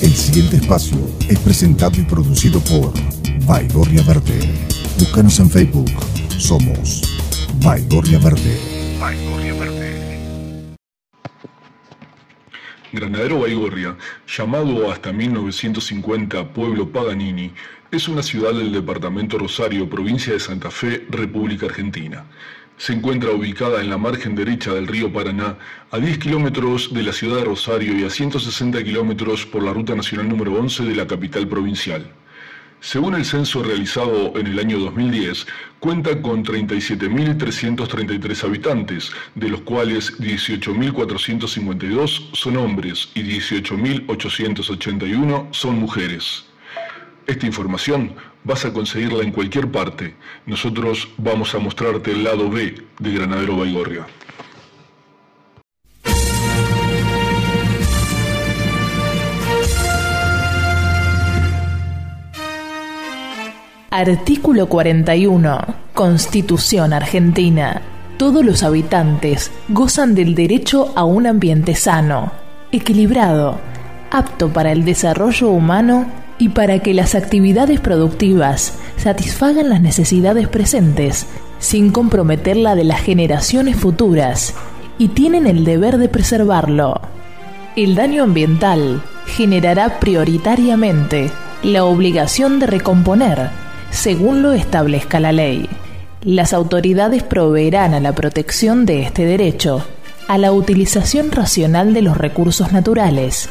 El siguiente espacio es presentado y producido por Baigorria Verde. Búscanos en Facebook. Somos Baigorria Verde. Baigorria Verde. Granadero Baigorria, llamado hasta 1950 Pueblo Paganini, es una ciudad del departamento Rosario, provincia de Santa Fe, República Argentina. Se encuentra ubicada en la margen derecha del río Paraná, a 10 kilómetros de la ciudad de Rosario y a 160 kilómetros por la ruta nacional número 11 de la capital provincial. Según el censo realizado en el año 2010, cuenta con 37.333 habitantes, de los cuales 18.452 son hombres y 18.881 son mujeres. Esta información vas a conseguirla en cualquier parte. Nosotros vamos a mostrarte el lado B de Granadero Baigorria. Artículo 41. Constitución Argentina. Todos los habitantes gozan del derecho a un ambiente sano, equilibrado, apto para el desarrollo humano y para que las actividades productivas satisfagan las necesidades presentes sin comprometer la de las generaciones futuras y tienen el deber de preservarlo. El daño ambiental generará prioritariamente la obligación de recomponer según lo establezca la ley. Las autoridades proveerán a la protección de este derecho, a la utilización racional de los recursos naturales,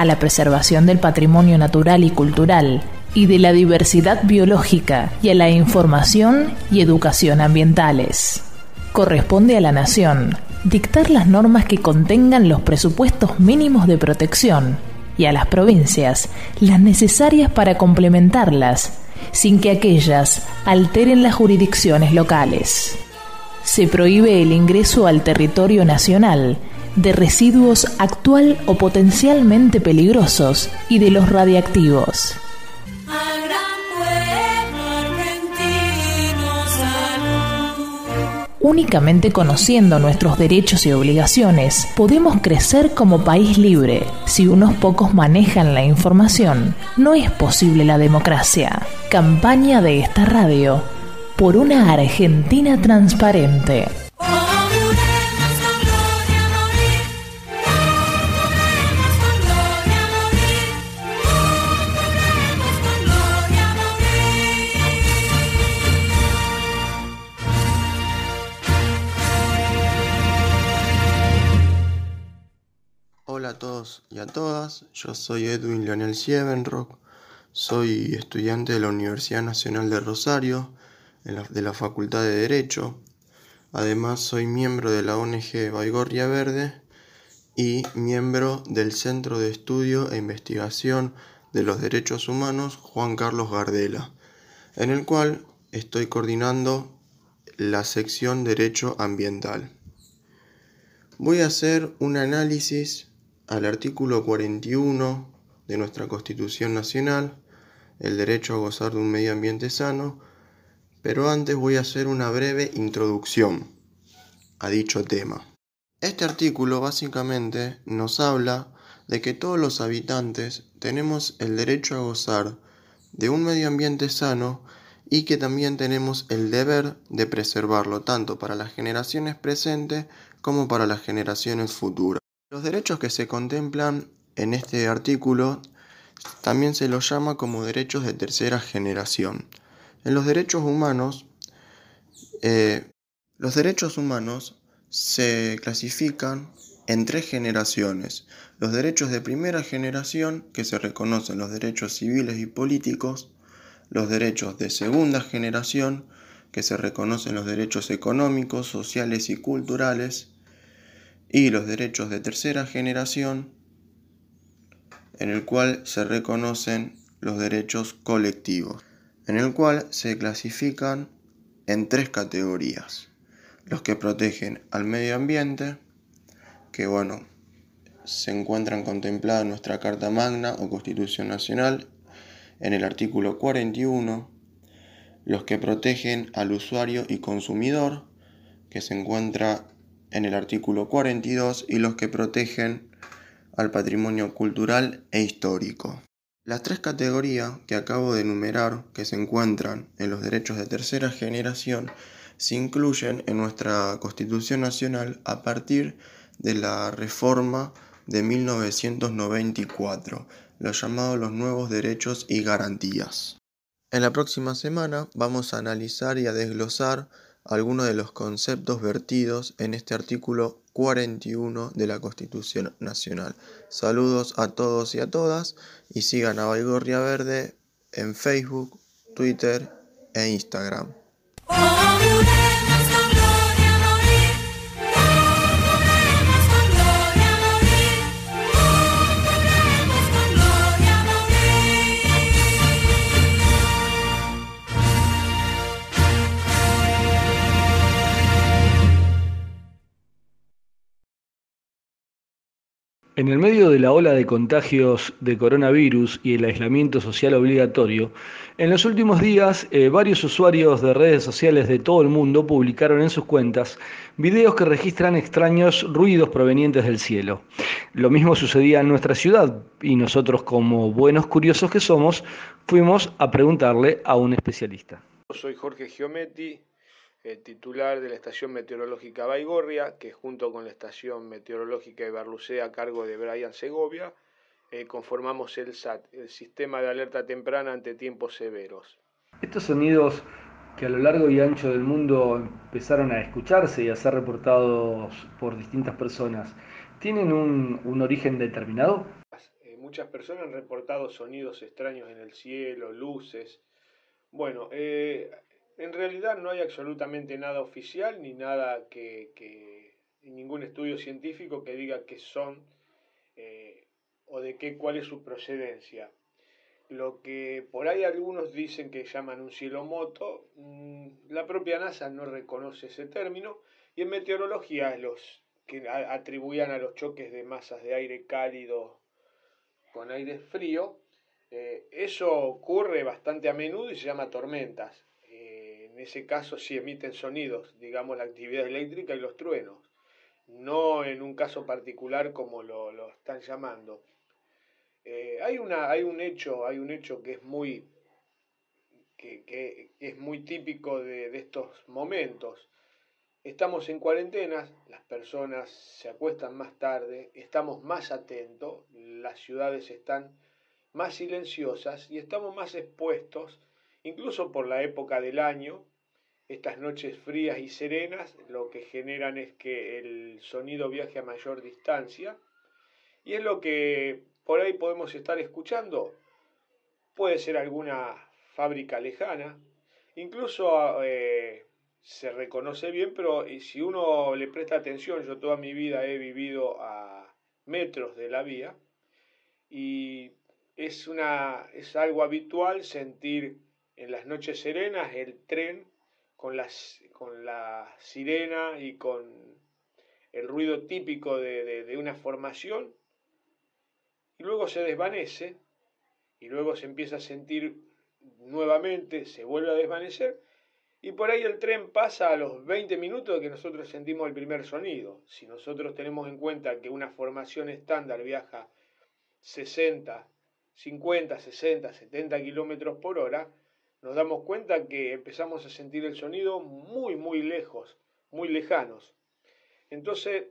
a la preservación del patrimonio natural y cultural y de la diversidad biológica y a la información y educación ambientales. Corresponde a la Nación dictar las normas que contengan los presupuestos mínimos de protección y a las provincias las necesarias para complementarlas, sin que aquellas alteren las jurisdicciones locales. Se prohíbe el ingreso al territorio nacional de residuos actual o potencialmente peligrosos y de los radiactivos. Únicamente conociendo nuestros derechos y obligaciones podemos crecer como país libre. Si unos pocos manejan la información, no es posible la democracia. Campaña de esta radio por una Argentina transparente. Yo soy Edwin Leonel Siebenrock, soy estudiante de la Universidad Nacional de Rosario, de la Facultad de Derecho, además soy miembro de la ONG Baigorria Verde y miembro del Centro de Estudio e Investigación de los Derechos Humanos Juan Carlos Gardela, en el cual estoy coordinando la sección Derecho Ambiental. Voy a hacer un análisis al artículo 41 de nuestra Constitución Nacional, el derecho a gozar de un medio ambiente sano, pero antes voy a hacer una breve introducción a dicho tema. Este artículo básicamente nos habla de que todos los habitantes tenemos el derecho a gozar de un medio ambiente sano y que también tenemos el deber de preservarlo tanto para las generaciones presentes como para las generaciones futuras. Los derechos que se contemplan en este artículo también se los llama como derechos de tercera generación. En los derechos humanos, eh, los derechos humanos se clasifican en tres generaciones. Los derechos de primera generación, que se reconocen los derechos civiles y políticos, los derechos de segunda generación, que se reconocen los derechos económicos, sociales y culturales, y los derechos de tercera generación, en el cual se reconocen los derechos colectivos, en el cual se clasifican en tres categorías. Los que protegen al medio ambiente, que bueno, se encuentran contemplados en nuestra Carta Magna o Constitución Nacional en el artículo 41, los que protegen al usuario y consumidor, que se encuentra en el artículo 42 y los que protegen al patrimonio cultural e histórico. Las tres categorías que acabo de enumerar, que se encuentran en los derechos de tercera generación, se incluyen en nuestra Constitución Nacional a partir de la reforma de 1994, los llamados los nuevos derechos y garantías. En la próxima semana vamos a analizar y a desglosar algunos de los conceptos vertidos en este artículo 41 de la Constitución Nacional. Saludos a todos y a todas y sigan a Baigorria Verde en Facebook, Twitter e Instagram. En el medio de la ola de contagios de coronavirus y el aislamiento social obligatorio, en los últimos días eh, varios usuarios de redes sociales de todo el mundo publicaron en sus cuentas videos que registran extraños ruidos provenientes del cielo. Lo mismo sucedía en nuestra ciudad y nosotros como buenos curiosos que somos fuimos a preguntarle a un especialista. Soy Jorge Giometti, el titular de la estación meteorológica Baigorria, que junto con la estación meteorológica Ibarlucea a cargo de Brian Segovia, eh, conformamos el SAT, el Sistema de Alerta Temprana ante Tiempos Severos. Estos sonidos que a lo largo y ancho del mundo empezaron a escucharse y a ser reportados por distintas personas, ¿tienen un, origen determinado? Eh, muchas personas han reportado sonidos extraños en el cielo, luces. Bueno, eh, en realidad no hay absolutamente nada oficial ni nada que, ningún estudio científico que diga qué son eh, o de qué cuál es su procedencia. Lo que por ahí algunos dicen que llaman un cielo moto, mm, la propia NASA no reconoce ese término y en meteorología los que atribuían a los choques de masas de aire cálido con aire frío, eh, eso ocurre bastante a menudo y se llama tormentas en ese caso sí emiten sonidos, digamos la actividad eléctrica y los truenos, no en un caso particular como lo, están llamando. Eh, hay, una, hay un hecho, hay un hecho que es muy, que, es muy típico de, de estos momentos. Estamos en cuarentena, las personas se acuestan más tarde, estamos más atentos, las ciudades están más silenciosas y estamos más expuestos, incluso por la época del año, estas noches frías y serenas lo que generan es que el sonido viaje a mayor distancia y es lo que por ahí podemos estar escuchando. Puede ser alguna fábrica lejana, incluso eh, se reconoce bien, pero si uno le presta atención, yo toda mi vida he vivido a metros de la vía y es, una, es algo habitual sentir en las noches serenas el tren con, con la sirena y con el ruido típico de, una formación, y luego se desvanece, y luego se empieza a sentir nuevamente, se vuelve a desvanecer, y por ahí el tren pasa a los 20 minutos de que nosotros sentimos el primer sonido. Si nosotros tenemos en cuenta que una formación estándar viaja 60, 50, 60, 70 kilómetros por hora, nos damos cuenta que empezamos a sentir el sonido muy, muy lejos, muy lejanos. Entonces,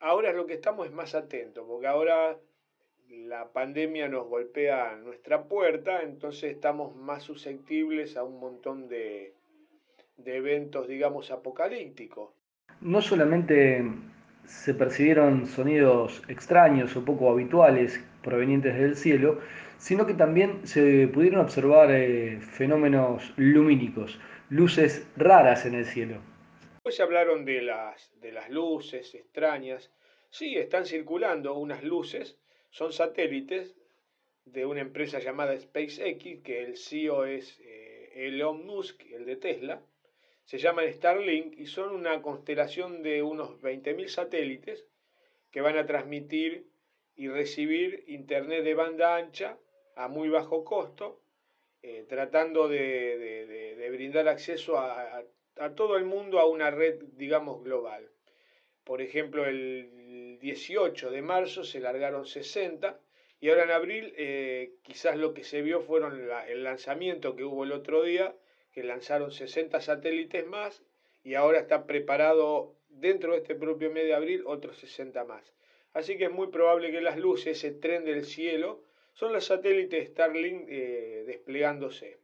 ahora lo que estamos es más atentos, porque ahora la pandemia nos golpea a nuestra puerta, entonces estamos más susceptibles a un montón de, de eventos, digamos, apocalípticos. No solamente se percibieron sonidos extraños o poco habituales provenientes del cielo, sino que también se pudieron observar eh, fenómenos lumínicos, luces raras en el cielo. Hoy se hablaron de las, de las luces extrañas. Sí, están circulando unas luces, son satélites de una empresa llamada SpaceX, que el CEO es eh, Elon Musk, el de Tesla. Se llaman Starlink y son una constelación de unos 20.000 satélites que van a transmitir y recibir internet de banda ancha a muy bajo costo, eh, tratando de, brindar acceso a, todo el mundo a una red, digamos, global. por ejemplo, el 18 de marzo se largaron 60 y ahora en abril eh, quizás lo que se vio fueron el lanzamiento que hubo el otro día, que lanzaron 60 satélites más y ahora está preparado dentro de este propio mes de abril otros 60 más. Así que es muy probable que las luces, ese tren del cielo, son los satélites Starlink eh, desplegándose.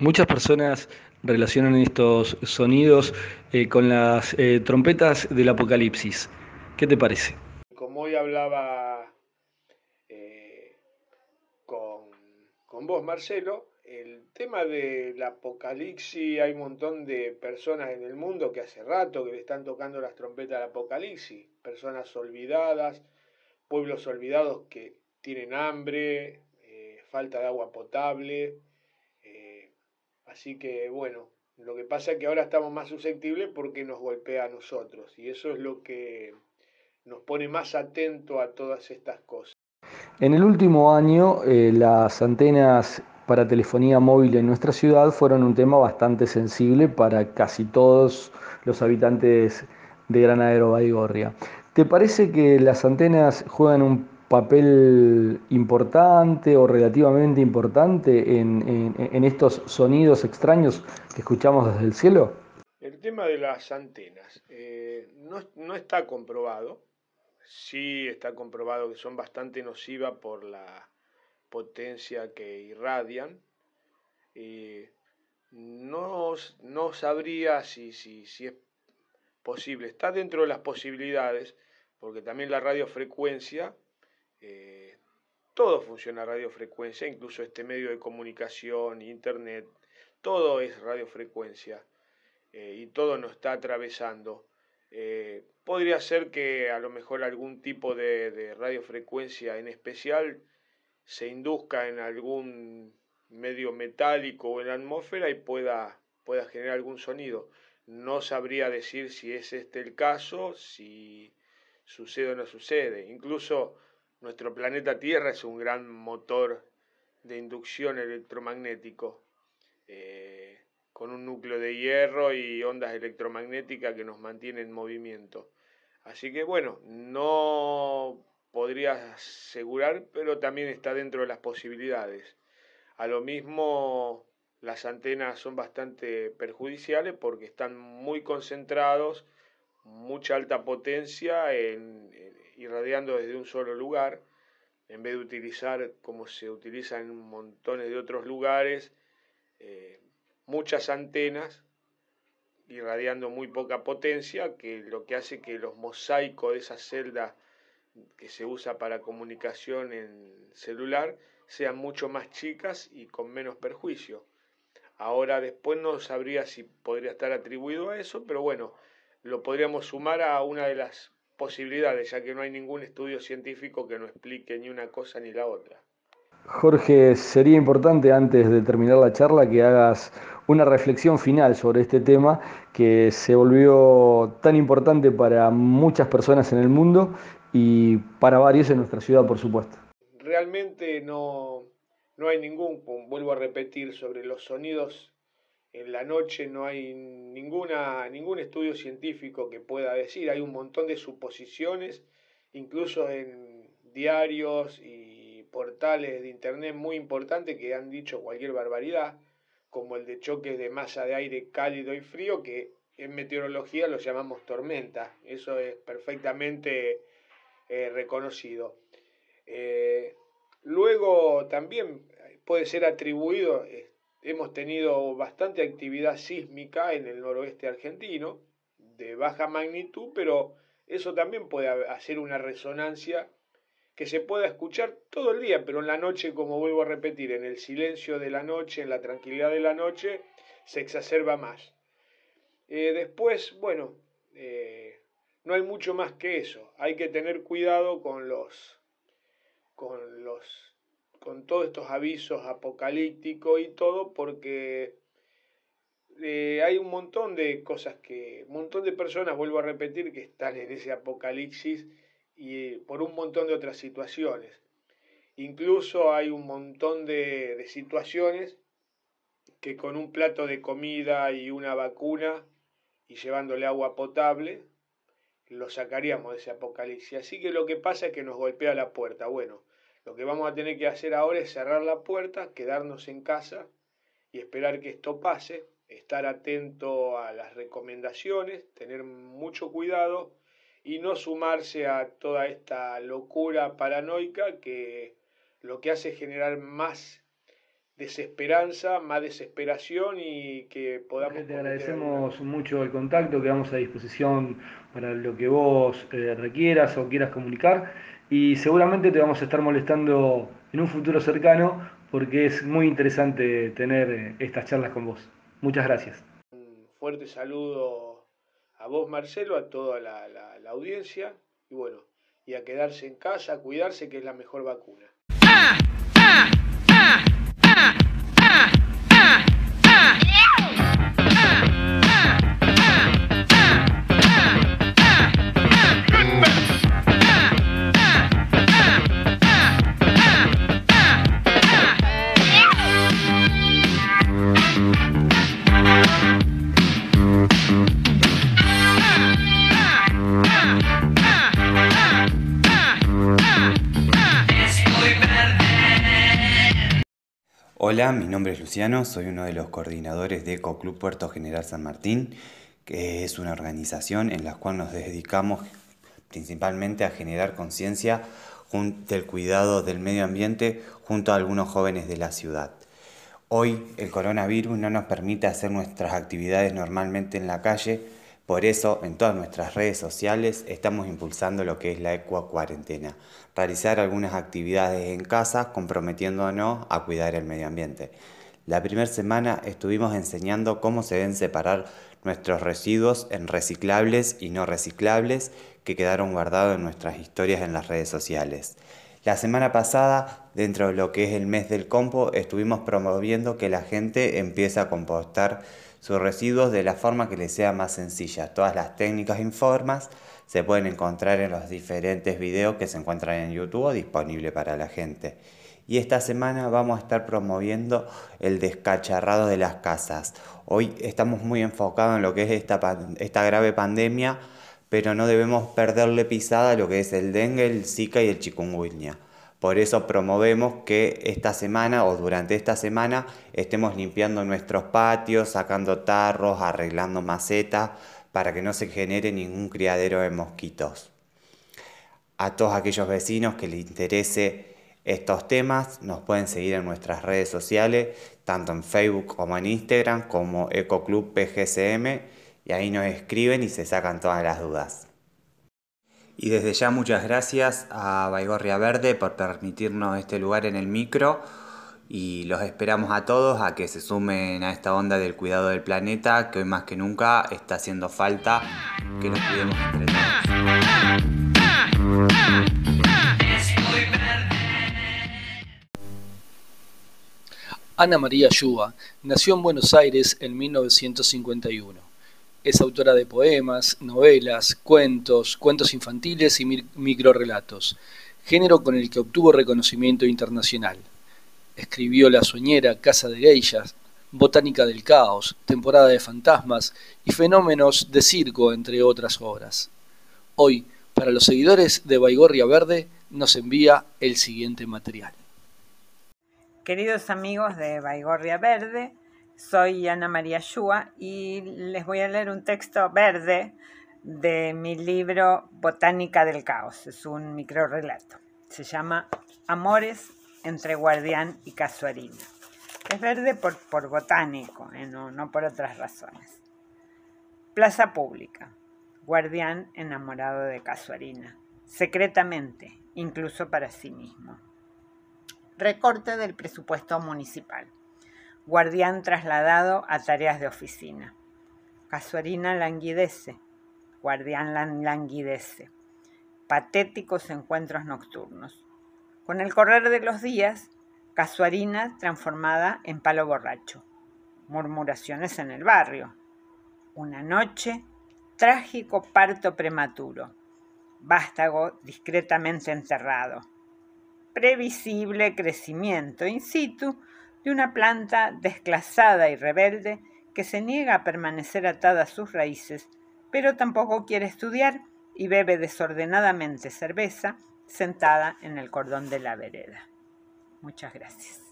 Muchas personas relacionan estos sonidos eh, con las eh, trompetas del apocalipsis. ¿Qué te parece? Como hoy hablaba con vos, Marcelo, el tema del apocalipsis, hay un montón de personas en el mundo que hace rato que le están tocando las trompetas del apocalipsis, personas olvidadas, pueblos olvidados que tienen hambre, eh, falta de agua potable, eh, así que bueno, lo que pasa es que ahora estamos más susceptibles porque nos golpea a nosotros y eso es lo que nos pone más atento a todas estas cosas. En el último año, eh, las antenas para telefonía móvil en nuestra ciudad fueron un tema bastante sensible para casi todos los habitantes de Granadero Baigorria. ¿Te parece que las antenas juegan un papel importante o relativamente importante en, estos sonidos extraños que escuchamos desde el cielo? El tema de las antenas eh, no, no está comprobado, sí está comprobado que son bastante nocivas por la potencia que irradian. Y no, no sabría si, si, si es posible. Está dentro de las posibilidades, porque también la radiofrecuencia, eh, todo funciona radiofrecuencia, incluso este medio de comunicación, internet, todo es radiofrecuencia eh, y todo nos está atravesando. Eh, podría ser que a lo mejor algún tipo de, de radiofrecuencia en especial se induzca en algún medio metálico o en la atmósfera y pueda, pueda generar algún sonido. No sabría decir si es este el caso, si sucede o no sucede. Incluso nuestro planeta Tierra es un gran motor de inducción electromagnético, eh, con un núcleo de hierro y ondas electromagnéticas que nos mantienen en movimiento. Así que bueno, no podría asegurar, pero también está dentro de las posibilidades. A lo mismo, las antenas son bastante perjudiciales porque están muy concentrados, mucha alta potencia, en, irradiando desde un solo lugar, en vez de utilizar como se utiliza en montones de otros lugares, eh, muchas antenas irradiando muy poca potencia, que lo que hace que los mosaicos de esa celda que se usa para comunicación en celular sean mucho más chicas y con menos perjuicio. Ahora después no sabría si podría estar atribuido a eso, pero bueno, lo podríamos sumar a una de las posibilidades, ya que no hay ningún estudio científico que no explique ni una cosa ni la otra. Jorge, sería importante antes de terminar la charla que hagas una reflexión final sobre este tema que se volvió tan importante para muchas personas en el mundo y para varios en nuestra ciudad, por supuesto. Realmente no, no hay ningún, vuelvo a repetir, sobre los sonidos en la noche no hay ninguna, ningún estudio científico que pueda decir, hay un montón de suposiciones, incluso en diarios y portales de internet muy importantes que han dicho cualquier barbaridad, como el de choques de masa de aire cálido y frío, que en meteorología lo llamamos tormenta. Eso es perfectamente eh, reconocido. Eh, luego también puede ser atribuido, eh, hemos tenido bastante actividad sísmica en el noroeste argentino, de baja magnitud, pero eso también puede hacer una resonancia que se pueda escuchar todo el día, pero en la noche, como vuelvo a repetir, en el silencio de la noche, en la tranquilidad de la noche, se exacerba más. después, bueno, no hay mucho más que eso. Hay que tener cuidado con los con los con todos estos avisos apocalípticos y todo porque eh, hay un montón de cosas que un montón de personas vuelvo a repetir que están en ese apocalipsis y por un montón de otras situaciones. Incluso hay un montón de, de situaciones que con un plato de comida y una vacuna y llevándole agua potable lo sacaríamos de ese apocalipsis. Así que lo que pasa es que nos golpea la puerta. Bueno, lo que vamos a tener que hacer ahora es cerrar la puerta, quedarnos en casa y esperar que esto pase, estar atento a las recomendaciones, tener mucho cuidado y no sumarse a toda esta locura paranoica que lo que hace es generar más desesperanza, más desesperación y que podamos... Te agradecemos mucho el contacto, quedamos a disposición para lo que vos eh, requieras o quieras comunicar y seguramente te vamos a estar molestando en un futuro cercano porque es muy interesante tener eh, estas charlas con vos. Muchas gracias. Un fuerte saludo a vos Marcelo, a toda la, la audiencia y bueno, y a quedarse en casa, a cuidarse que es la mejor vacuna. Hola, mi nombre es Luciano, soy uno de los coordinadores de Eco Club Puerto General San Martín, que es una organización en la cual nos dedicamos principalmente a generar conciencia del cuidado del medio ambiente junto a algunos jóvenes de la ciudad. Hoy el coronavirus no nos permite hacer nuestras actividades normalmente en la calle, por eso, en todas nuestras redes sociales estamos impulsando lo que es la eco cuarentena, realizar algunas actividades en casa comprometiéndonos a cuidar el medio ambiente. La primera semana estuvimos enseñando cómo se deben separar nuestros residuos en reciclables y no reciclables que quedaron guardados en nuestras historias en las redes sociales. La semana pasada, dentro de lo que es el mes del compo, estuvimos promoviendo que la gente empiece a compostar sus residuos de la forma que les sea más sencilla. Todas las técnicas y formas se pueden encontrar en los diferentes videos que se encuentran en YouTube disponible para la gente. Y esta semana vamos a estar promoviendo el descacharrado de las casas. Hoy estamos muy enfocados en lo que es esta, esta grave pandemia, pero no debemos perderle pisada a lo que es el dengue, el zika y el chikungunya. Por eso promovemos que esta semana o durante esta semana estemos limpiando nuestros patios, sacando tarros, arreglando macetas para que no se genere ningún criadero de mosquitos. A todos aquellos vecinos que les interese estos temas, nos pueden seguir en nuestras redes sociales, tanto en Facebook como en Instagram, como EcoClub PGCM, y ahí nos escriben y se sacan todas las dudas. Y desde ya muchas gracias a Baigorria Verde por permitirnos este lugar en el micro y los esperamos a todos a que se sumen a esta onda del cuidado del planeta que hoy más que nunca está haciendo falta que nos cuidemos entre. Ana María Yuba nació en Buenos Aires en 1951 es autora de poemas, novelas, cuentos, cuentos infantiles y microrelatos, género con el que obtuvo reconocimiento internacional. Escribió La Soñera, Casa de Geishas, Botánica del Caos, Temporada de Fantasmas y Fenómenos de Circo, entre otras obras. Hoy, para los seguidores de Baigorria Verde, nos envía el siguiente material. Queridos amigos de Baigorria Verde, soy Ana María Shua y les voy a leer un texto verde de mi libro Botánica del Caos. Es un microrelato. Se llama Amores entre Guardián y Casuarina. Es verde por, botánico, eh, no, no por otras razones. Plaza pública. Guardián enamorado de Casuarina. Secretamente, incluso para sí mismo. Recorte del presupuesto municipal guardián trasladado a tareas de oficina. Casuarina languidece, guardián languidece. Patéticos encuentros nocturnos. Con el correr de los días, Casuarina transformada en palo borracho. Murmuraciones en el barrio. Una noche, trágico parto prematuro. Vástago discretamente enterrado. Previsible crecimiento in situ de una planta desclasada y rebelde que se niega a permanecer atada a sus raíces, pero tampoco quiere estudiar y bebe desordenadamente cerveza sentada en el cordón de la vereda. Muchas gracias.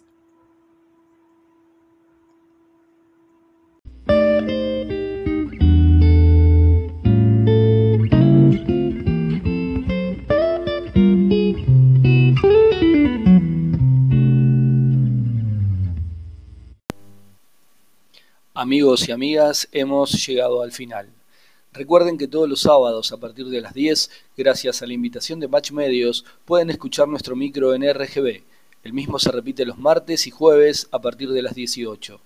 Amigos y amigas, hemos llegado al final. Recuerden que todos los sábados a partir de las 10, gracias a la invitación de Match Medios, pueden escuchar nuestro micro en RGB. El mismo se repite los martes y jueves a partir de las 18.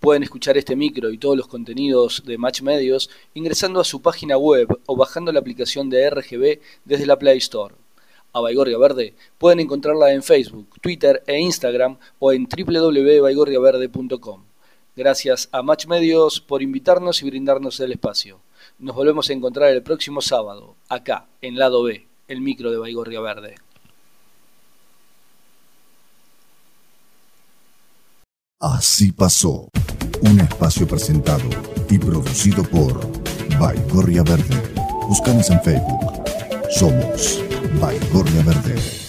Pueden escuchar este micro y todos los contenidos de Match Medios ingresando a su página web o bajando la aplicación de RGB desde la Play Store. A Baigorria Verde pueden encontrarla en Facebook, Twitter e Instagram o en www.baigorriaverde.com. Gracias a Match Medios por invitarnos y brindarnos el espacio. Nos volvemos a encontrar el próximo sábado, acá, en Lado B, el micro de Baigorria Verde. Así pasó. Un espacio presentado y producido por Baigorria Verde. Búscanos en Facebook. Somos Baigorria Verde.